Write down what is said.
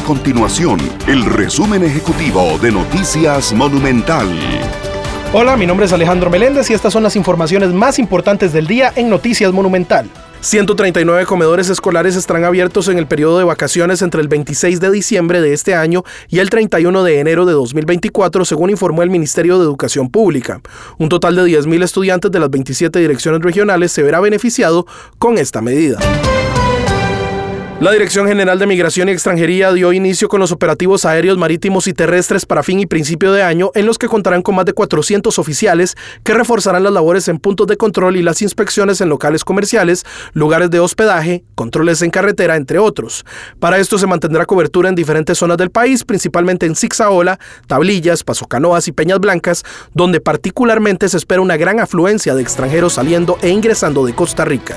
A continuación, el resumen ejecutivo de Noticias Monumental. Hola, mi nombre es Alejandro Meléndez y estas son las informaciones más importantes del día en Noticias Monumental. 139 comedores escolares estarán abiertos en el periodo de vacaciones entre el 26 de diciembre de este año y el 31 de enero de 2024, según informó el Ministerio de Educación Pública. Un total de 10.000 estudiantes de las 27 direcciones regionales se verá beneficiado con esta medida. La Dirección General de Migración y Extranjería dio inicio con los operativos aéreos, marítimos y terrestres para fin y principio de año, en los que contarán con más de 400 oficiales que reforzarán las labores en puntos de control y las inspecciones en locales comerciales, lugares de hospedaje, controles en carretera, entre otros. Para esto se mantendrá cobertura en diferentes zonas del país, principalmente en Zigzaola, Tablillas, Paso Canoas y Peñas Blancas, donde particularmente se espera una gran afluencia de extranjeros saliendo e ingresando de Costa Rica.